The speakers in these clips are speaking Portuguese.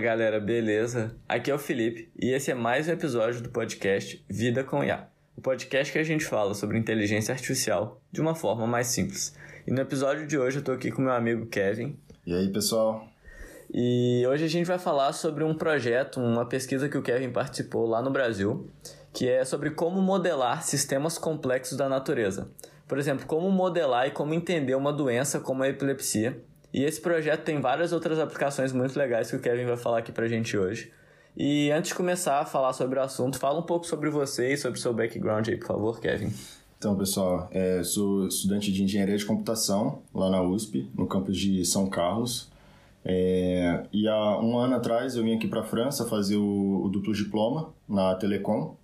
Fala galera, beleza? Aqui é o Felipe e esse é mais um episódio do podcast Vida com IA. O podcast que a gente fala sobre inteligência artificial de uma forma mais simples. E no episódio de hoje eu tô aqui com meu amigo Kevin. E aí, pessoal? E hoje a gente vai falar sobre um projeto, uma pesquisa que o Kevin participou lá no Brasil, que é sobre como modelar sistemas complexos da natureza. Por exemplo, como modelar e como entender uma doença como a epilepsia. E esse projeto tem várias outras aplicações muito legais que o Kevin vai falar aqui pra gente hoje. E antes de começar a falar sobre o assunto, fala um pouco sobre você e sobre o seu background aí, por favor, Kevin. Então, pessoal, é, sou estudante de engenharia de computação lá na USP, no campus de São Carlos. É, e há um ano atrás eu vim aqui para a França fazer o, o, duplo diploma na Telecom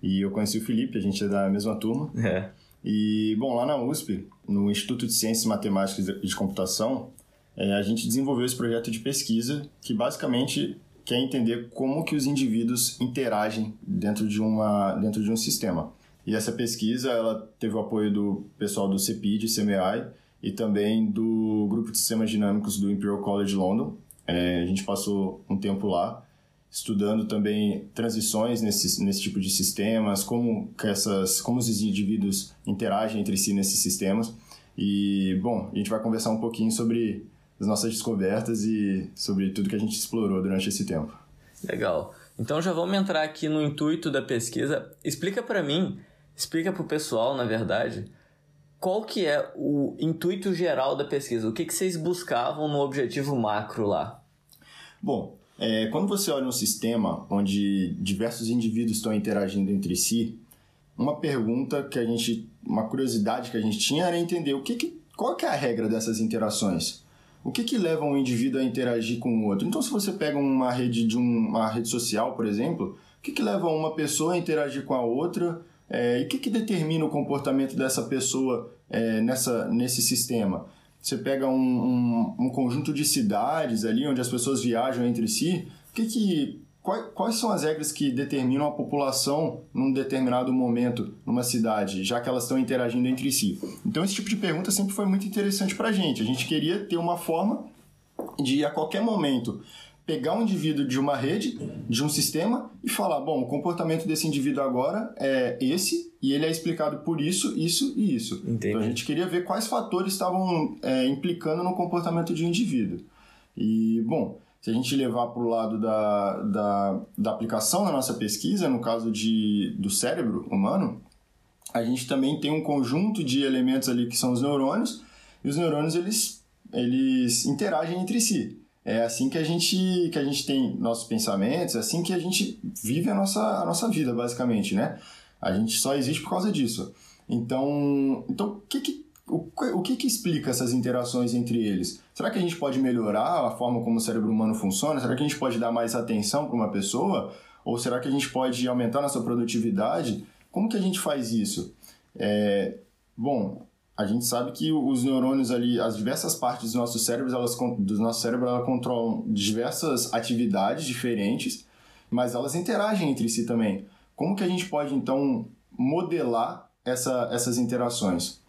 e eu conheci o Felipe, a gente é da mesma turma. É. E, bom, lá na USP, no Instituto de Ciências Matemáticas e de Computação, é, a gente desenvolveu esse projeto de pesquisa que basicamente quer entender como que os indivíduos interagem dentro de, uma, dentro de um sistema. E essa pesquisa ela teve o apoio do pessoal do CEPID, CMI, e também do Grupo de Sistemas Dinâmicos do Imperial College London. É, a gente passou um tempo lá estudando também transições nesse, nesse tipo de sistemas, como, que essas, como os indivíduos interagem entre si nesses sistemas. E, bom, a gente vai conversar um pouquinho sobre as nossas descobertas e sobre tudo que a gente explorou durante esse tempo. Legal. Então já vamos entrar aqui no intuito da pesquisa. Explica para mim, explica para o pessoal, na verdade, qual que é o intuito geral da pesquisa? O que, que vocês buscavam no objetivo macro lá? Bom, é, quando você olha um sistema onde diversos indivíduos estão interagindo entre si, uma pergunta que a gente, uma curiosidade que a gente tinha era entender o que, que qual que é a regra dessas interações. O que, que leva um indivíduo a interagir com o outro? Então, se você pega uma rede de um, uma rede social, por exemplo, o que, que leva uma pessoa a interagir com a outra? É, e o que, que determina o comportamento dessa pessoa é, nessa, nesse sistema? Você pega um, um, um, conjunto de cidades ali onde as pessoas viajam entre si, que que, quais, quais são as regras que determinam a população num determinado momento numa cidade, já que elas estão interagindo entre si? Então, esse tipo de pergunta sempre foi muito interessante para a gente. A gente queria ter uma forma de, a qualquer momento, pegar um indivíduo de uma rede, de um sistema e falar, bom, o comportamento desse indivíduo agora é esse e ele é explicado por isso, isso e isso. Entendi. Então a gente queria ver quais fatores estavam é, implicando no comportamento de um indivíduo. E, bom, se a gente levar para o lado da, da, da aplicação da nossa pesquisa, no caso de, do cérebro humano, a gente também tem um conjunto de elementos ali que são os neurônios, e os neurônios eles, eles interagem entre si. É assim que a gente que a gente tem nossos pensamentos, é assim que a gente vive a nossa, a nossa vida, basicamente, né? A gente só existe por causa disso. Então, então o que que o, o que, que explica essas interações entre eles? Será que a gente pode melhorar a forma como o cérebro humano funciona? Será que a gente pode dar mais atenção para uma pessoa? Ou será que a gente pode aumentar nossa produtividade? Como que a gente faz isso? É, bom, a gente sabe que os neurônios ali, as diversas partes do nosso cérebro, elas, do nosso cérebro, elas controlam diversas atividades diferentes, mas elas interagem entre si também. Como que a gente pode, então, modelar essa, essas interações?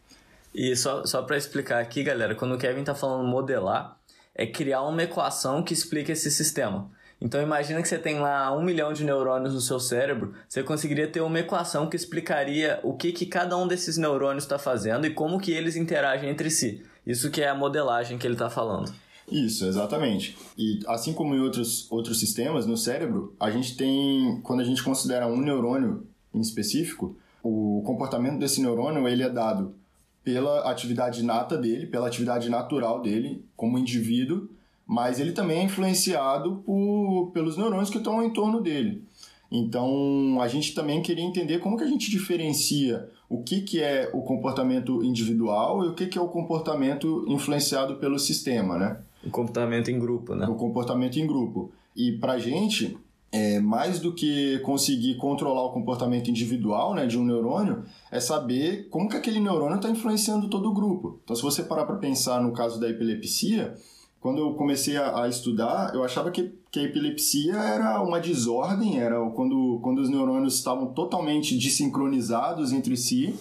E só, só para explicar aqui, galera, quando o Kevin está falando modelar, é criar uma equação que explica esse sistema. Então imagina que você tem lá um milhão de neurônios no seu cérebro, você conseguiria ter uma equação que explicaria o que, que cada um desses neurônios está fazendo e como que eles interagem entre si. Isso que é a modelagem que ele está falando. Isso, exatamente. E assim como em outros, outros sistemas, no cérebro, a gente tem, quando a gente considera um neurônio em específico, o comportamento desse neurônio ele é dado pela atividade nata dele, pela atividade natural dele como indivíduo, mas ele também é influenciado por, pelos neurônios que estão em torno dele. Então, a gente também queria entender como que a gente diferencia o que, que é o comportamento individual e o que, que é o comportamento influenciado pelo sistema, né? O comportamento em grupo, né? O comportamento em grupo. E pra gente, é, mais do que conseguir controlar o comportamento individual né, de um neurônio, é saber como que aquele neurônio está influenciando todo o grupo. Então, se você parar para pensar no caso da epilepsia, quando eu comecei a, a, estudar, eu achava que, que a epilepsia era uma desordem, era quando, quando os neurônios estavam totalmente desincronizados entre si.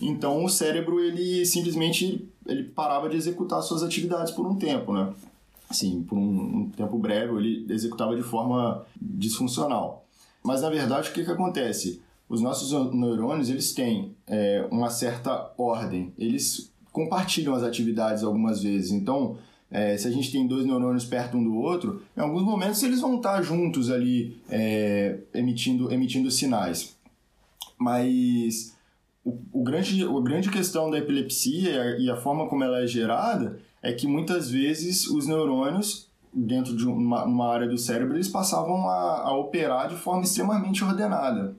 Então o cérebro ele simplesmente ele parava de executar suas atividades por um tempo, né? Assim, por um, um tempo breve, ele executava de forma disfuncional. Mas, na verdade, o que, que acontece? Os nossos neurônios, eles têm é, uma certa ordem. Eles compartilham as atividades algumas vezes. Então, é, se a gente tem dois neurônios perto um do outro, em alguns momentos eles vão estar juntos ali é, emitindo, emitindo sinais. Mas o, o, grande, a grande questão da epilepsia e a forma como ela é gerada é que muitas vezes os neurônios dentro de uma, uma área do cérebro eles passavam a, a operar de forma extremamente ordenada.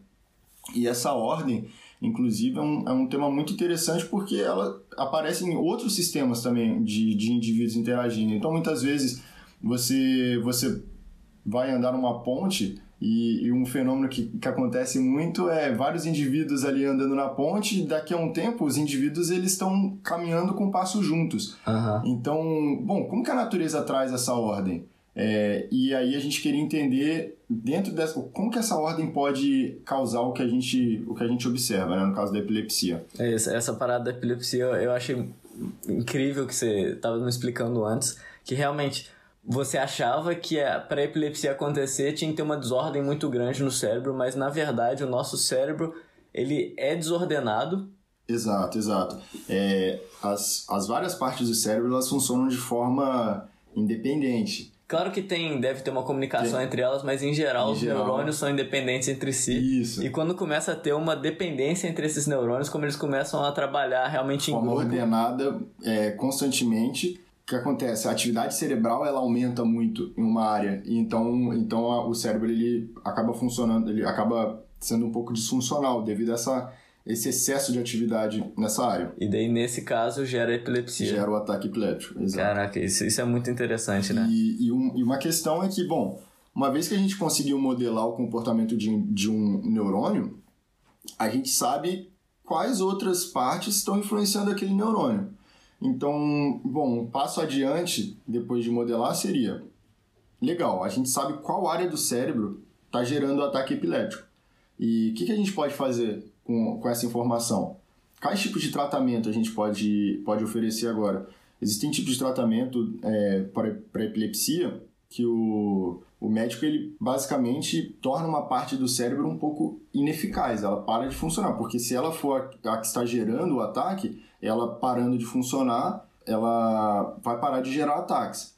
E essa ordem Inclusive, é um, é um tema muito interessante porque ela aparece em outros sistemas também de, de indivíduos interagindo. Então, muitas vezes, você, você vai andar numa ponte e, e, um fenômeno que, que acontece muito é vários indivíduos ali andando na ponte e daqui a um tempo os indivíduos eles estão caminhando com passos juntos. Uhum. Então, bom, como que a natureza traz essa ordem? É, e aí a gente queria entender dentro dessa como que essa ordem pode causar o que a gente o que a gente observa, né, no caso da epilepsia. É isso, essa parada da epilepsia eu achei incrível que você estava me explicando antes, que realmente você achava que para a epilepsia acontecer tinha que ter uma desordem muito grande no cérebro, mas na verdade o nosso cérebro ele é desordenado. Exato, exato. É, as, as várias partes do cérebro elas funcionam de forma independente. Claro que tem, deve ter uma comunicação tem. entre elas, mas em geral em os geral, neurônios são independentes entre si. Isso. E quando começa a ter uma dependência entre esses neurônios, como eles começam a trabalhar realmente em grupo. ordenada é, constantemente, o que acontece? A atividade cerebral ela aumenta muito em uma área, e então, então a, o cérebro ele acaba funcionando, ele acaba sendo um pouco disfuncional devido a essa esse excesso de atividade nessa área. E daí, nesse caso, gera epilepsia. Gera o ataque epiléptico, exato. Caraca, isso, isso é muito interessante, né? E, e, um, e, uma questão é que, bom, uma vez que a gente conseguiu modelar o comportamento de, de um neurônio, a gente sabe quais outras partes estão influenciando aquele neurônio. Então, bom, um passo adiante, depois de modelar, seria... Legal, a gente sabe qual área do cérebro está gerando o ataque epiléptico. E o que, que a gente pode fazer com, com essa informação. Quais tipos de tratamento a gente pode, pode oferecer agora? Existem tipos de tratamento é, para epilepsia que o, o médico ele basicamente torna uma parte do cérebro um pouco ineficaz, ela para de funcionar, porque se ela for a, a que está gerando o ataque, ela parando de funcionar, ela vai parar de gerar ataques.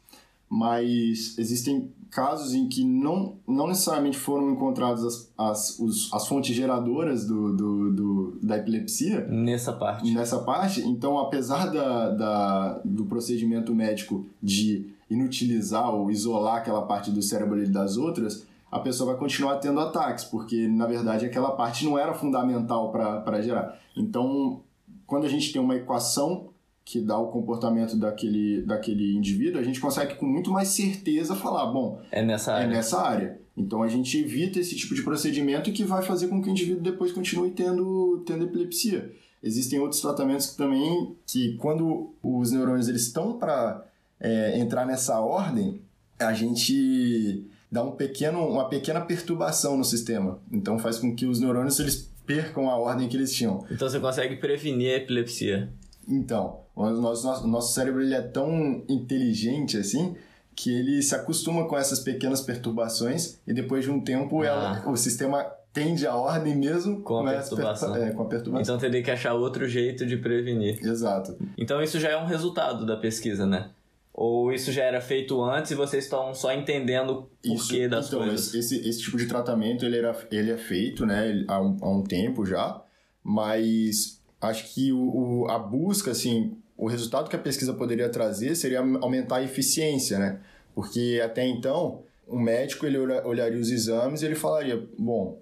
Mas existem casos em que não, não necessariamente foram encontradas as, as, os, as fontes geradoras do, do, do, da epilepsia. Nessa parte. Nessa parte. Então, apesar da, da, do procedimento médico de inutilizar ou isolar aquela parte do cérebro das outras, a pessoa vai continuar tendo ataques, porque na verdade aquela parte não era fundamental para gerar. Então, quando a gente tem uma equação que dá o comportamento daquele, daquele indivíduo, a gente consegue com muito mais certeza falar, bom, é nessa área. É nessa área. Então a gente evita esse tipo de procedimento que vai fazer com que o indivíduo depois continue tendo, tendo epilepsia. Existem outros tratamentos que também que quando os neurônios eles estão para é, entrar nessa ordem, a gente dá um pequeno, uma pequena perturbação no sistema. Então faz com que os neurônios eles percam a ordem que eles tinham. Então você consegue prevenir a epilepsia. Então, o nosso, nosso, nosso cérebro ele é tão inteligente assim que ele se acostuma com essas pequenas perturbações e depois de um tempo ah. ela, o sistema tende a ordem mesmo com a, perturbação. É, com a perturbação. Então teria que achar outro jeito de prevenir. Exato. Então isso já é um resultado da pesquisa, né? Ou isso já era feito antes e vocês estão só entendendo o porquê isso, das então, coisas? Esse, esse tipo de tratamento ele, era, ele é feito né, há, um, há um tempo já, mas acho que o, o, a busca, assim, o resultado que a pesquisa poderia trazer seria aumentar a eficiência, né? Porque até então, o médico ele olharia os exames e ele falaria, bom,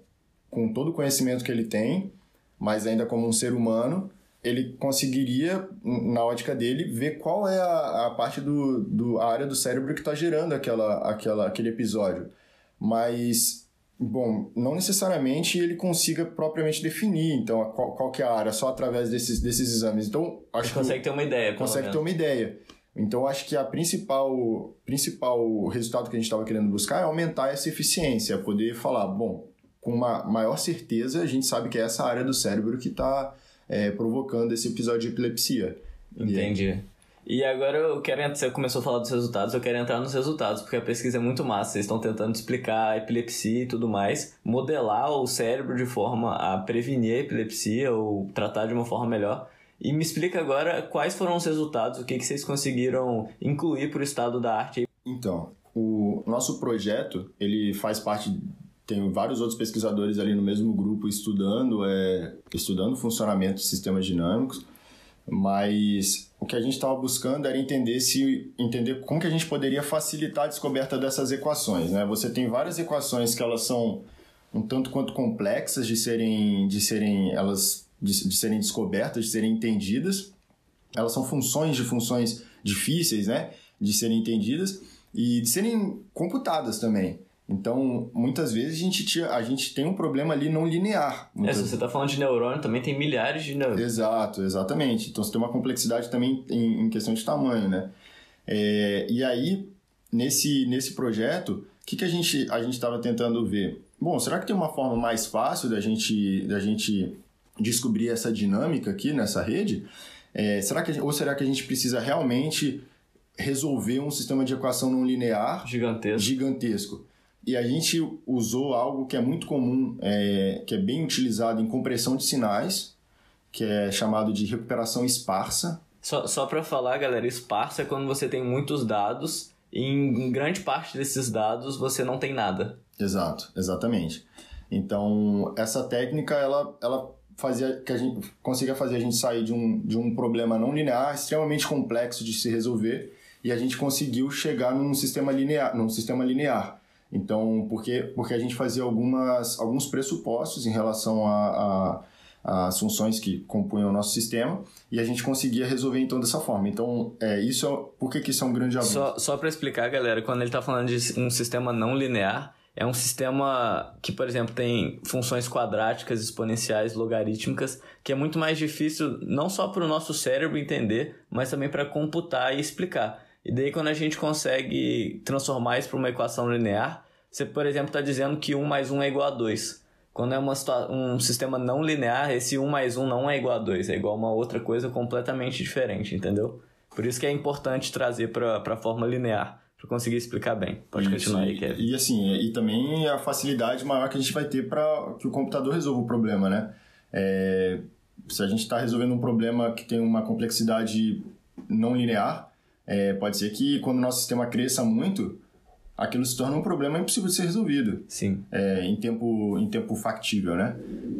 com todo o conhecimento que ele tem, mas ainda como um ser humano, ele conseguiria, na ótica dele, ver qual é a, a parte do, do a área do cérebro que está gerando aquela, aquela, aquele episódio. Mas Bom, não necessariamente ele consiga propriamente definir, então, qual, qual que é a área, só através desses, desses exames. Então, acho que consegue ter uma ideia. Consegue ter uma ideia. Então, acho que a principal, principal resultado que a gente estava querendo buscar é aumentar essa eficiência, poder falar, bom, com uma maior certeza, a gente sabe que é essa área do cérebro que está é, provocando esse episódio de epilepsia. Entendi. E agora eu quero entrar, você começou a falar dos resultados, eu quero entrar nos resultados, porque a pesquisa é muito massa. Vocês estão tentando explicar a epilepsia e tudo mais, modelar o cérebro de forma a prevenir a epilepsia ou tratar de uma forma melhor. E me explica agora quais foram os resultados, o que, que vocês conseguiram incluir para o estado da arte. Então, o nosso projeto, ele faz parte tem vários outros pesquisadores ali no mesmo grupo estudando é, estudando o funcionamento de sistemas dinâmicos mas o que a gente estava buscando era entender se entender como que a gente poderia facilitar a descoberta dessas equações, né? Você tem várias equações que elas são um tanto quanto complexas de serem de serem elas de, de serem descobertas, de serem entendidas. Elas são funções de funções difíceis, né? De serem entendidas e de serem computadas também. Então, muitas vezes a gente, tinha, a gente tem um problema ali não linear. É, se você está falando de neurônio, também tem milhares de neurônios. Exato, exatamente. Então, você tem uma complexidade também em, em questão de tamanho, né? É, e aí, nesse, nesse projeto, o que, que a gente a estava tentando ver? Bom, será que tem uma forma mais fácil da gente, da gente descobrir essa dinâmica aqui nessa rede? É, será que, ou será que a gente precisa realmente resolver um sistema de equação não linear gigantesco? gigantesco? E a gente usou algo que é muito comum, é, que é bem utilizado em compressão de sinais, que é chamado de recuperação esparsa. Só, só para falar, galera, esparsa é quando você tem muitos dados e em grande parte desses dados você não tem nada. Exato, exatamente. Então, essa técnica, ela, ela fazia que a gente conseguia fazer a gente sair de um, de um problema não linear extremamente complexo de se resolver e a gente conseguiu chegar num sistema linear, num sistema linear. Então, porque, porque a gente fazia algumas, alguns pressupostos em relação a, a, as funções que compunham o nosso sistema e a gente conseguia resolver então dessa forma. Então, é, isso é, por que, que isso é um grande avanço? Só, só para explicar, galera, quando ele está falando de um sistema não linear, é um sistema que, por exemplo, tem funções quadráticas, exponenciais, logarítmicas, que é muito mais difícil não só para o nosso cérebro entender, mas também para computar e explicar. E daí, quando a gente consegue transformar isso para uma equação linear, você, por exemplo, está dizendo que 1 mais 1 é igual a 2. Quando é uma, um sistema não linear, esse 1 mais 1 não é igual a 2, é igual a uma outra coisa completamente diferente, entendeu? Por isso que é importante trazer para a forma linear, para conseguir explicar bem. Pode isso, continuar aí, Kevin. E assim, e também a facilidade maior que a gente vai ter para que o computador resolva o problema, né? É, se a gente está resolvendo um problema que tem uma complexidade não linear, é, pode ser que quando o nosso sistema cresça muito, aquilo se torne um problema impossível de ser resolvido. Sim. É, em, tempo, em tempo factível, né?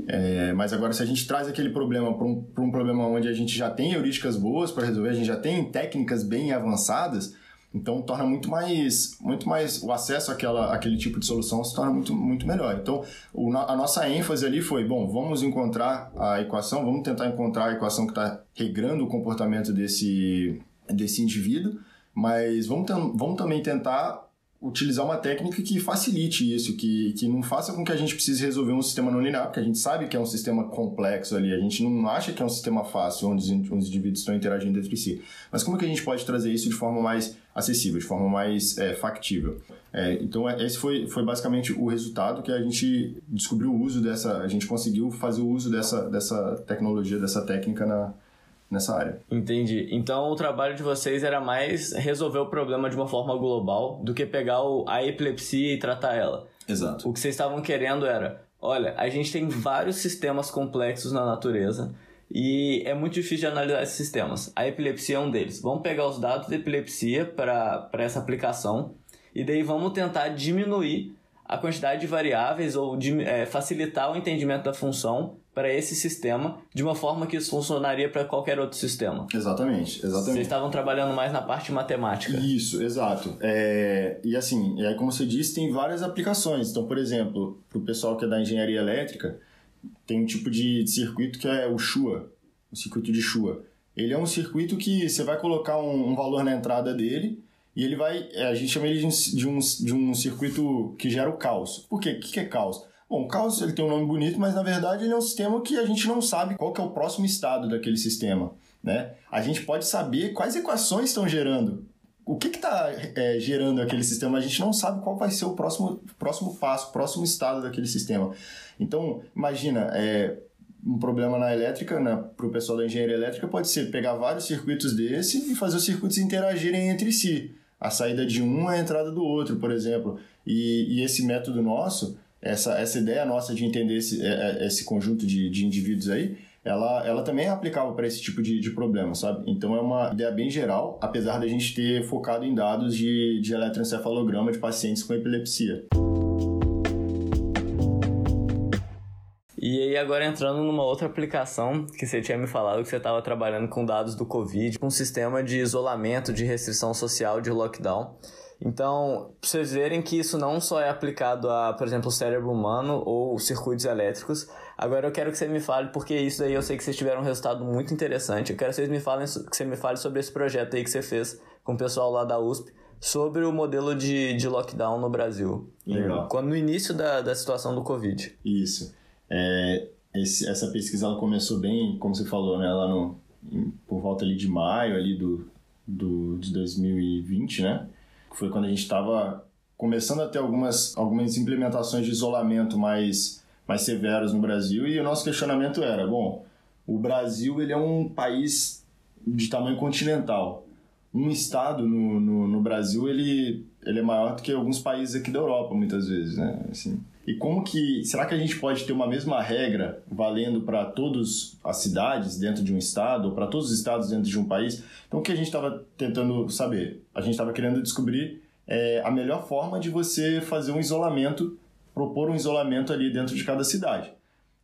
É, mas agora, se a gente traz aquele problema para um, um problema onde a gente já tem heurísticas boas para resolver, a gente já tem técnicas bem avançadas, então torna muito mais, muito mais o acesso àquela, àquele tipo de solução se torna muito, muito melhor. Então, o, a nossa ênfase ali foi, bom, vamos encontrar a equação, vamos tentar encontrar a equação que está regrando o comportamento desse desse indivíduo, mas vamos, vamos também tentar utilizar uma técnica que facilite isso, que, que não faça com que a gente precise resolver um sistema não linear, porque a gente sabe que é um sistema complexo ali, a gente não acha que é um sistema fácil onde os, os indivíduos estão interagindo entre si. Mas como que a gente pode trazer isso de forma mais acessível, de forma mais é, factível? É, então é, esse foi, foi basicamente o resultado que a gente descobriu o uso dessa, a gente conseguiu fazer o uso dessa, dessa tecnologia, dessa técnica na, nessa área. Entendi. Então o trabalho de vocês era mais resolver o problema de uma forma global do que pegar o, a epilepsia e tratar ela. Exato. O que vocês estavam querendo era, olha, a gente tem vários sistemas complexos na natureza e é muito difícil de analisar esses sistemas. A epilepsia é um deles. Vamos pegar os dados da epilepsia para essa aplicação e daí vamos tentar diminuir a quantidade de variáveis ou de, é, facilitar o entendimento da função para esse sistema de uma forma que isso funcionaria para qualquer outro sistema. Exatamente, exatamente. Vocês estavam trabalhando mais na parte matemática. Isso, exato. É, e assim, aí, como você disse, tem várias aplicações. Então, por exemplo, para o pessoal que é da engenharia elétrica, tem um tipo de circuito que é o Shua, o circuito de Shua. Ele é um circuito que você vai colocar um, um valor na entrada dele e ele vai. É, a gente chama ele de um, de um, de um circuito que gera o caos. Por quê? O que é caos? Bom, o caos ele tem um nome bonito, mas na verdade ele é um sistema que a gente não sabe qual é o próximo estado daquele sistema. Né? A gente pode saber quais equações estão gerando. O que está é, gerando aquele sistema? A gente não sabe qual vai ser o próximo, próximo passo, próximo estado daquele sistema. Então, imagina, é, um problema na elétrica, né, para o pessoal da engenharia elétrica, pode ser pegar vários circuitos desse e fazer os circuitos interagirem entre si. A saída de um é a entrada do outro, por exemplo. E, e esse método nosso, essa, essa ideia nossa de entender esse, é, é, esse conjunto de, de indivíduos aí, ela, ela também é aplicável para esse tipo de, de problema, sabe? Então é uma ideia bem geral, apesar da gente ter focado em dados de, de eletroencefalograma de pacientes com epilepsia. E aí agora entrando numa outra aplicação que você tinha me falado que você estava trabalhando com dados do Covid, com um sistema de isolamento, de restrição social, de lockdown. Então, pra vocês verem que isso não só é aplicado a, por exemplo, o cérebro humano ou circuitos elétricos. Agora eu quero que você me fale, porque isso daí eu sei que vocês tiveram um resultado muito interessante. Eu quero que vocês me falem, que você me fale sobre esse projeto aí que você fez com o pessoal lá da USP, sobre o modelo de, de lockdown no Brasil. Legal. Quando, no início da, da situação do Covid. Isso. É, esse, essa pesquisa ela começou bem, como você falou, né, lá no, por volta ali de maio ali do, do, de 2020, né? Foi quando a gente estava começando a ter algumas, algumas implementações de isolamento mais, mais severos no Brasil e o nosso questionamento era, bom, o Brasil ele é um país de tamanho continental. Um estado no, no, no Brasil ele, ele é maior do que alguns países aqui da Europa, muitas vezes, né? Assim, e como que. Será que a gente pode ter uma mesma regra valendo para todas as cidades dentro de um estado, ou para todos os estados dentro de um país? Então, o que a gente estava tentando saber? A gente estava querendo descobrir é, a melhor forma de você fazer um isolamento, propor um isolamento ali dentro de cada cidade.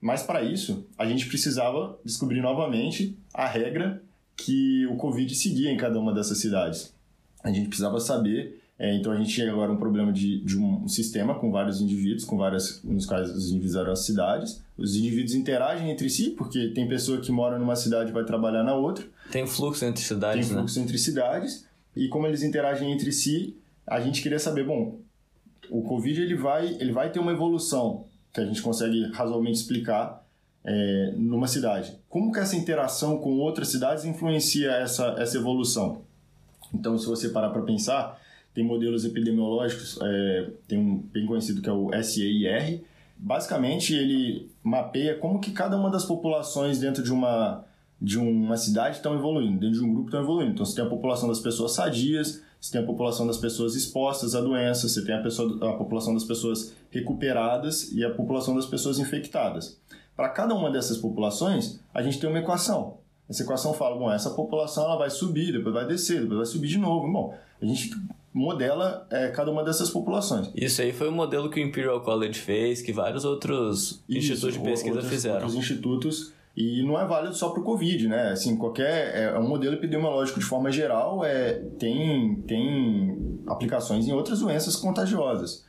Mas, para isso, a gente precisava descobrir novamente a regra que o Covid seguia em cada uma dessas cidades. A gente precisava saber é, então a gente tinha agora um problema de, de um sistema com vários indivíduos, com várias, nos quais os indivíduos eram as cidades. Os indivíduos interagem entre si, porque tem pessoa que mora numa cidade e vai trabalhar na outra. Tem fluxo entre cidades, Tem fluxo né? entre cidades. E como eles interagem entre si, a gente queria saber, bom, o Covid ele vai, ele vai ter uma evolução que a gente consegue razoavelmente explicar é, numa cidade. Como que essa interação com outras cidades influencia essa, essa evolução? Então, se você parar para pensar, tem modelos epidemiológicos, é, tem um bem conhecido que é o SEIR. Basicamente, ele mapeia como que cada uma das populações dentro de uma, de uma cidade estão evoluindo, dentro de um grupo estão evoluindo. Então, você tem a população das pessoas sadias, você tem a população das pessoas expostas à doença, você tem a, pessoa, a população das pessoas recuperadas e a população das pessoas infectadas. Para cada uma dessas populações, a gente tem uma equação. Essa equação fala, bom, essa população ela vai subir, depois vai descer, depois vai subir de novo. Bom, a gente modela é, cada uma dessas populações. Isso aí foi o modelo que o Imperial College fez, que vários outros Isso, institutos de pesquisa outros, fizeram. Outros institutos e não é válido só para o Covid, né? Assim, qualquer é, é um modelo epidemiológico de forma geral é tem tem aplicações em outras doenças contagiosas.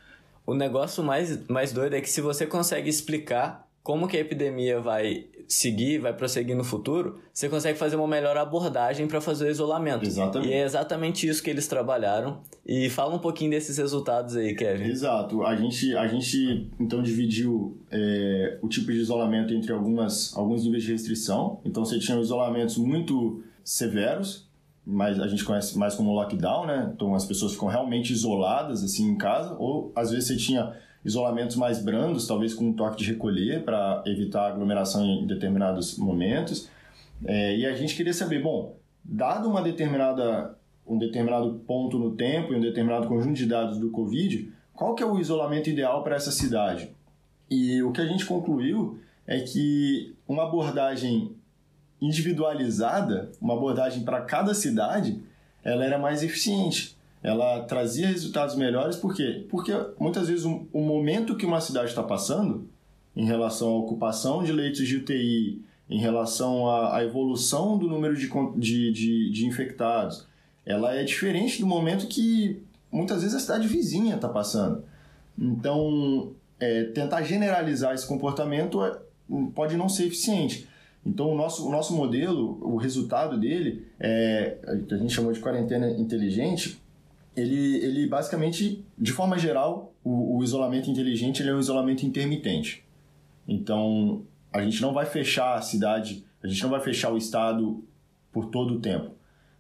O negócio mais mais doido é que se você consegue explicar como que a epidemia vai seguir, vai prosseguir no futuro, você consegue fazer uma melhor abordagem para fazer o isolamento. Exatamente. E é exatamente isso que eles trabalharam. E fala um pouquinho desses resultados aí, Kevin. Exato. A gente, a gente então dividiu é, o tipo de isolamento entre algumas, alguns níveis de restrição. Então você tinha isolamentos muito severos, mas a gente conhece mais como lockdown, né? Então as pessoas ficam realmente isoladas assim em casa, ou às vezes você tinha isolamentos mais brandos, talvez com um toque de recolher para evitar aglomeração em determinados momentos. É, e a gente queria saber, bom, dado uma determinada, um determinado ponto no tempo e um determinado conjunto de dados do Covid, qual que é o isolamento ideal para essa cidade? E o que a gente concluiu é que uma abordagem individualizada, uma abordagem para cada cidade, ela era mais eficiente ela trazia resultados melhores, por quê? Porque muitas vezes o, momento que uma cidade está passando, em relação à ocupação de leitos de UTI, em relação à, à evolução do número de, de, de, de, infectados, ela é diferente do momento que muitas vezes a cidade vizinha está passando. Então, é, tentar generalizar esse comportamento é, pode não ser eficiente. Então, o nosso, o nosso modelo, o resultado dele, é, a gente chamou de quarentena inteligente, ele, ele basicamente, de forma geral, o, o isolamento inteligente é um isolamento intermitente. Então, a gente não vai fechar a cidade, a gente não vai fechar o estado por todo o tempo.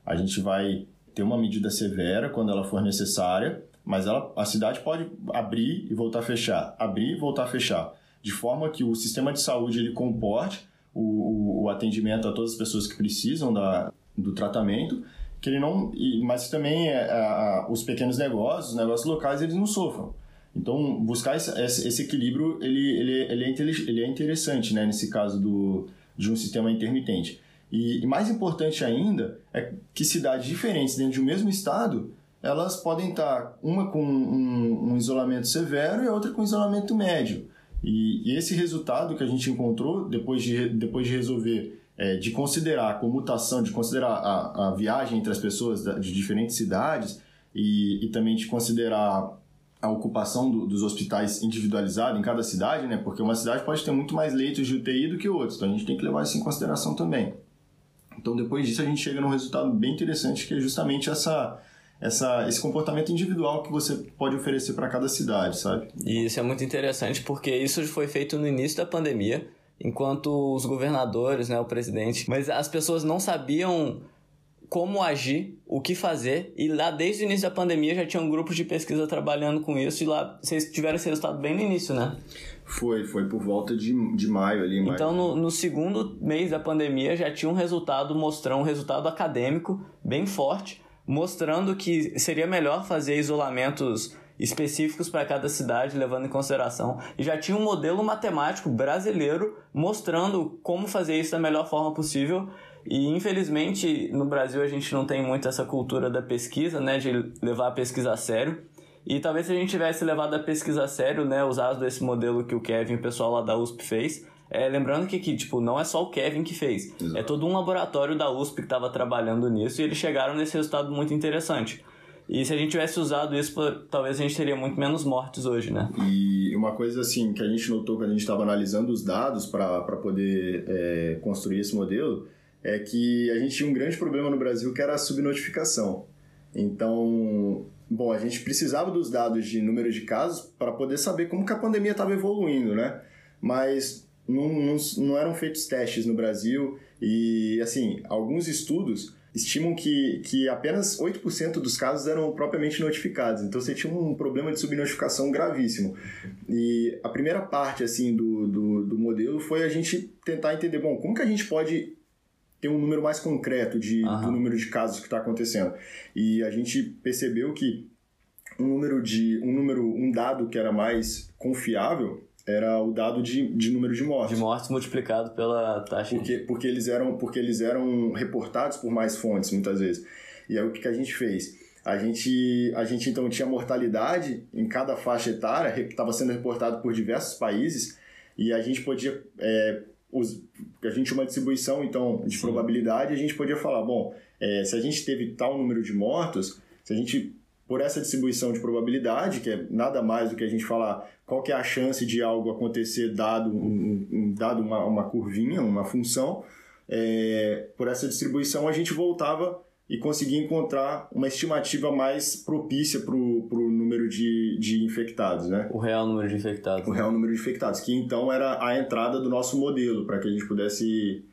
A gente vai ter uma medida severa quando ela for necessária, mas ela, a cidade pode abrir e voltar a fechar, abrir e voltar a fechar, de forma que o sistema de saúde ele comporte o, o, atendimento a todas as pessoas que precisam da, do tratamento, que ele não, mas também é, a, os pequenos negócios, os negócios locais, eles não sofram. Então, buscar esse, esse equilíbrio, ele, ele, ele, é, ele é interessante, né, nesse caso do, de um sistema intermitente. E, e mais importante ainda é que cidades diferentes dentro de um mesmo estado, elas podem estar uma com um, um isolamento severo e a outra com isolamento médio. E, e, esse resultado que a gente encontrou depois de, depois de resolver, é, de considerar a comutação, de considerar a, a viagem entre as pessoas de diferentes cidades e, e também de considerar a ocupação do, dos hospitais individualizado em cada cidade, né? Porque uma cidade pode ter muito mais leitos de UTI do que outros, então a gente tem que levar isso em consideração também. Então, depois disso, a gente chega num resultado bem interessante, que é justamente essa, essa, esse comportamento individual que você pode oferecer para cada cidade, sabe? E isso é muito interessante, porque isso foi feito no início da pandemia, enquanto os governadores, né, o presidente, mas as pessoas não sabiam como agir, o que fazer, e lá desde o início da pandemia já tinha um grupo de pesquisa trabalhando com isso, e lá vocês tiveram esse resultado bem no início, né? Foi, foi por volta de, de maio ali. Maio. Então, no, no segundo mês da pandemia já tinha um resultado mostrando, um resultado acadêmico bem forte, mostrando que seria melhor fazer isolamentos específicos para cada cidade, levando em consideração. E já tinha um modelo matemático brasileiro mostrando como fazer isso da melhor forma possível e infelizmente no Brasil a gente não tem muito essa cultura da pesquisa, né, de levar a pesquisa a sério. E talvez se a gente tivesse levado a pesquisa a sério, né, usado esse modelo que o Kevin, o pessoal lá da USP fez, é, lembrando que, que tipo, não é só o Kevin que fez, Exato. é todo um laboratório da USP que estava trabalhando nisso e eles chegaram nesse resultado muito interessante. E se a gente tivesse usado isso, talvez a gente teria muito menos mortes hoje, né? E uma coisa assim que a gente notou quando a gente estava analisando os dados para poder é, construir esse modelo é que a gente tinha um grande problema no Brasil que era a subnotificação. Então, bom, a gente precisava dos dados de número de casos para poder saber como que a pandemia estava evoluindo, né? Mas não, não, não eram feitos testes no Brasil e, assim, alguns estudos estimam que, que apenas 8% dos casos eram propriamente notificados. Então você tinha um problema de subnotificação gravíssimo. E a primeira parte assim do, do, do modelo foi a gente tentar entender, bom, como que a gente pode ter um número mais concreto de, uhum. do número de casos que está acontecendo. E a gente percebeu que um número de um número um dado que era mais confiável era o dado de, de número de mortes. De mortes multiplicado pela taxa. Porque, porque, eles eram, porque eles eram reportados por mais fontes, muitas vezes. E aí o que, que a gente fez? A gente, a gente então tinha mortalidade em cada faixa etária, estava sendo reportado por diversos países, e a gente podia é, os, a gente tinha uma distribuição então de Sim. probabilidade, a gente podia falar, bom, é, se a gente teve tal número de mortos, se a gente por essa distribuição de probabilidade, que é nada mais do que a gente falar qual que é a chance de algo acontecer dado, um, um, dado uma, uma curvinha, uma função, é, por essa distribuição a gente voltava e conseguir encontrar uma estimativa mais propícia para o número de, de infectados, né? O real número de infectados. O real número de infectados, que então era a entrada do nosso modelo, para que a gente pudesse...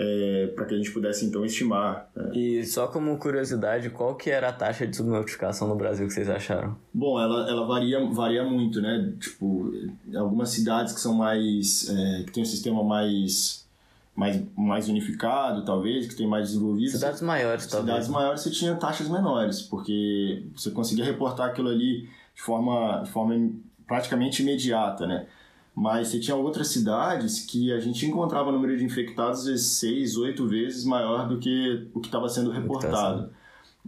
É, para que a gente pudesse então estimar. Né? E só como curiosidade, qual que era a taxa de subnotificação no Brasil que vocês acharam? Bom, ela, ela varia, varia muito, né? Tipo, algumas cidades que são mais. É, que tem um sistema mais mais, mais unificado, talvez, que tem mais desenvolvido. Cidades maiores, cidades talvez. Cidades maiores você tinha taxas menores, porque você conseguia reportar aquilo ali de forma, de forma praticamente imediata, né? Mas você tinha outras cidades que a gente encontrava o número de infectados às vezes seis, oito vezes maior do que o que estava sendo reportado.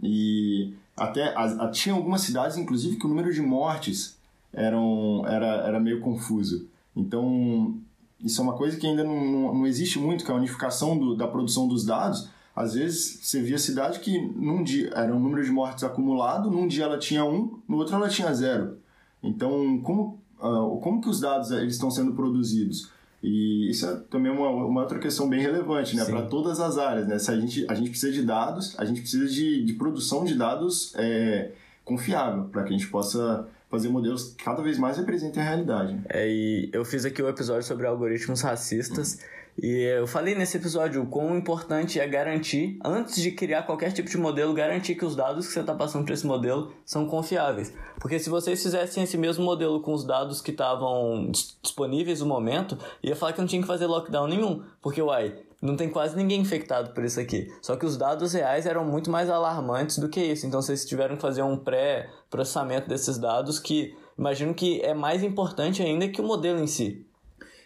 E até a, a, tinha algumas cidades, inclusive, que o número de mortes eram, era, era meio confuso. Então, isso é uma coisa que ainda não, não, não existe muito, que é a unificação do, da produção dos dados. Às vezes você via cidade que num dia era um número de mortes acumulado, num dia ela tinha um, no outro ela tinha zero. Então, como, uh, como que os dados eles estão sendo produzidos? E isso é também uma, uma outra questão bem relevante, né? Para todas as áreas, né? Se a gente, a gente precisa de dados, a gente precisa de, de produção de dados é, confiável, para que a gente possa fazer modelos que cada vez mais representem a realidade. É, e eu fiz aqui o um episódio sobre algoritmos racistas. Uhum. E eu falei nesse episódio o quão importante é garantir, antes de criar qualquer tipo de modelo, garantir que os dados que você está passando para esse modelo são confiáveis. Porque se vocês fizessem esse mesmo modelo com os dados que estavam disponíveis no momento, ia falar que não tinha que fazer lockdown nenhum. Porque, uai, não tem quase ninguém infectado por isso aqui. Só que os dados reais eram muito mais alarmantes do que isso. Então vocês tiveram que fazer um pré-processamento desses dados que imagino que é mais importante ainda que o modelo em si.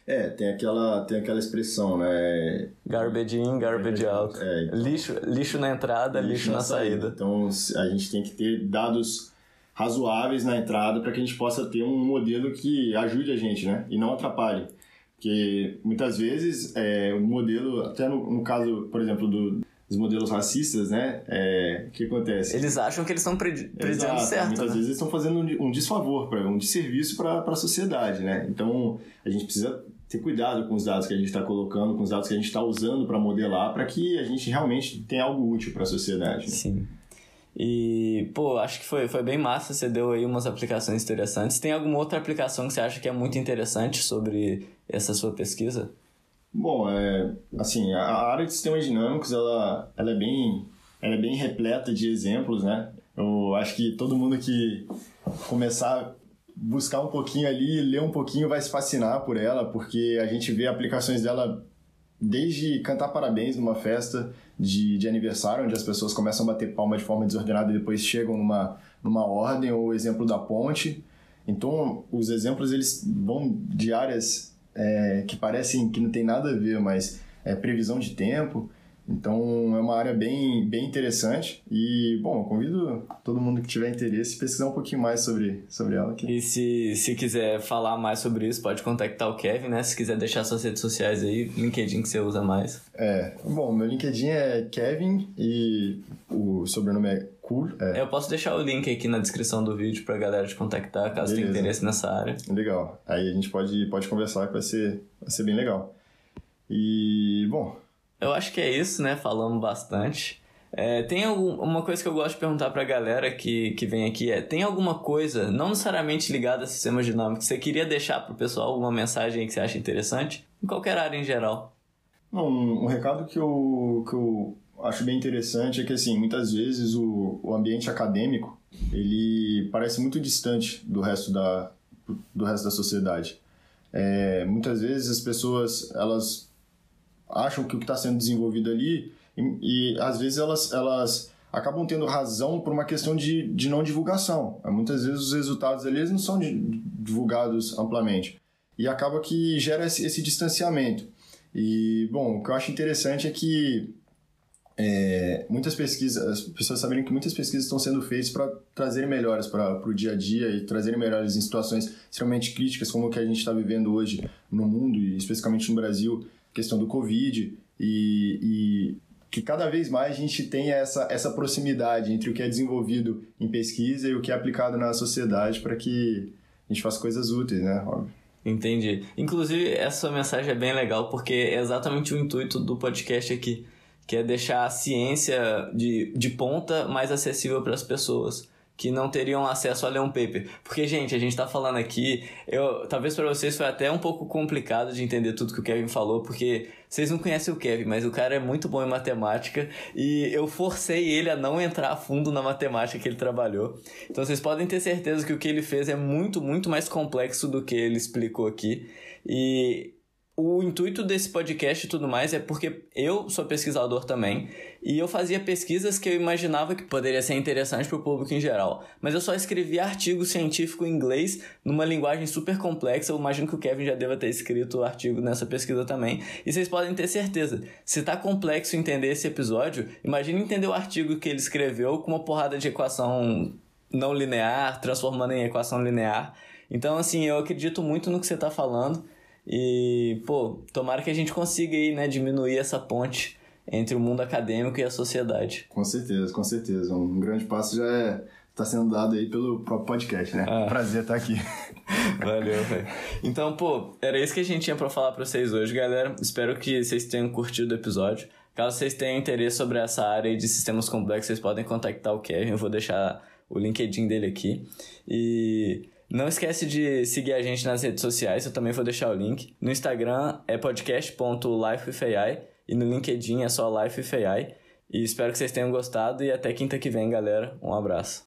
É, tem aquela, tem aquela expressão, né? Garbage in, garbage out. É, então, lixo, lixo na entrada, lixo, lixo na, na saída. saída. Então a gente tem que ter dados razoáveis na entrada para que a gente possa ter um modelo que ajude a gente, né? E não atrapalhe. Porque muitas vezes é, o modelo, até no, no caso, por exemplo, do, dos modelos racistas, né? É, o que acontece? Eles acham que eles estão predizendo certo. Muitas né? vezes eles estão fazendo um, desfavor, um desserviço para a sociedade, né? Então a gente precisa ter cuidado com os dados que a gente está colocando, com os dados que a gente está usando para modelar, para que a gente realmente tenha algo útil para a sociedade. Né? Sim. E, pô, acho que foi, foi bem massa, você deu aí umas aplicações interessantes. Tem alguma outra aplicação que você acha que é muito interessante sobre essa sua pesquisa? Bom, é, assim, a área de sistemas dinâmicos, ela, ela, é bem, ela é bem repleta de exemplos, né? Eu acho que todo mundo que começar buscar um pouquinho ali, ler um pouquinho, vai se fascinar por ela, porque a gente vê aplicações dela desde cantar parabéns numa festa de, de aniversário, onde as pessoas começam a bater palma de forma desordenada e depois chegam numa, numa ordem, ou o exemplo da ponte. Então, os exemplos eles vão de áreas é, que parecem que não tem nada a ver, mas é previsão de tempo, então é uma área bem, bem interessante e, bom, convido todo mundo que tiver interesse a pesquisar um pouquinho mais sobre, sobre ela aqui. E se, se quiser falar mais sobre isso, pode contactar o Kevin, né? Se quiser deixar suas redes sociais aí, LinkedIn que você usa mais. É, bom, meu LinkedIn é Kevin e o sobrenome é Cool. É. Eu posso deixar o link aqui na descrição do vídeo pra galera te contactar, caso Beleza. tenha interesse nessa área. Legal. Aí a gente pode, pode conversar que vai ser, vai ser bem legal. E, bom, eu acho que é isso, né? Falamos bastante. É, tem algum, uma coisa que eu gosto de perguntar pra galera que, que vem aqui é: tem alguma coisa, não necessariamente ligada a sistemas dinâmicos, que você queria deixar pro pessoal alguma mensagem que você acha interessante? Em qualquer área em geral. Não, um, um recado que eu, que eu acho bem interessante é que, assim, muitas vezes o, o ambiente acadêmico ele parece muito distante do resto da, do resto da sociedade. É, muitas vezes as pessoas elas acham que o que está sendo desenvolvido ali e, e, às vezes elas, elas acabam tendo razão por uma questão de, de não divulgação. Muitas vezes os resultados ali não são divulgados amplamente e acaba que gera esse, esse distanciamento. E, bom, o que eu acho interessante é que é, muitas pesquisas, as pessoas saberem que muitas pesquisas estão sendo feitas para trazerem melhores para o dia a dia e trazerem melhores em situações extremamente críticas, como o que a gente está vivendo hoje no mundo e especificamente no Brasil, questão do Covid e, e que cada vez mais a gente tenha essa, essa proximidade entre o que é desenvolvido em pesquisa e o que é aplicado na sociedade para que a gente faça coisas úteis, né? Óbvio. Entendi. Inclusive, essa mensagem é bem legal porque é exatamente o intuito do podcast aqui, que é deixar a ciência de, de ponta mais acessível para as pessoas que não teriam acesso a ler um paper. Porque, gente, a gente está falando aqui, eu, talvez para vocês foi até um pouco complicado de entender tudo que o Kevin falou, porque vocês não conhecem o Kevin, mas o cara é muito bom em matemática e eu forcei ele a não entrar a fundo na matemática que ele trabalhou. Então vocês podem ter certeza que o que ele fez é muito, muito mais complexo do que ele explicou aqui. E o intuito desse podcast e tudo mais é porque eu sou pesquisador também e eu fazia pesquisas que eu imaginava que poderia ser interessante para o público em geral, mas eu só escrevia artigo científico em inglês numa linguagem super complexa. Eu imagino que o Kevin já deva ter escrito artigo nessa pesquisa também. E vocês podem ter certeza, se tá complexo entender esse episódio, imagine entender o artigo que ele escreveu com uma porrada de equação não linear, transformando em equação linear. Então, assim, eu acredito muito no que você está falando. E, pô, tomara que a gente consiga aí, né, diminuir essa ponte entre o mundo acadêmico e a sociedade. Com certeza, com certeza. Um grande passo já é está sendo dado aí pelo próprio podcast, né? Ah. Prazer estar aqui. Valeu, velho. Então, pô, era isso que a gente tinha para falar para vocês hoje, galera. Espero que vocês tenham curtido o episódio. Caso vocês tenham interesse sobre essa área de sistemas complexos, vocês podem contactar o Kevin. Eu vou deixar o LinkedIn dele aqui. E Não esquece de seguir a gente nas redes sociais, eu também vou deixar o link. No Instagram é podcast.lifewithai e no LinkedIn é só lifewithai. E espero que vocês tenham gostado e até quinta que vem, galera. Um abraço.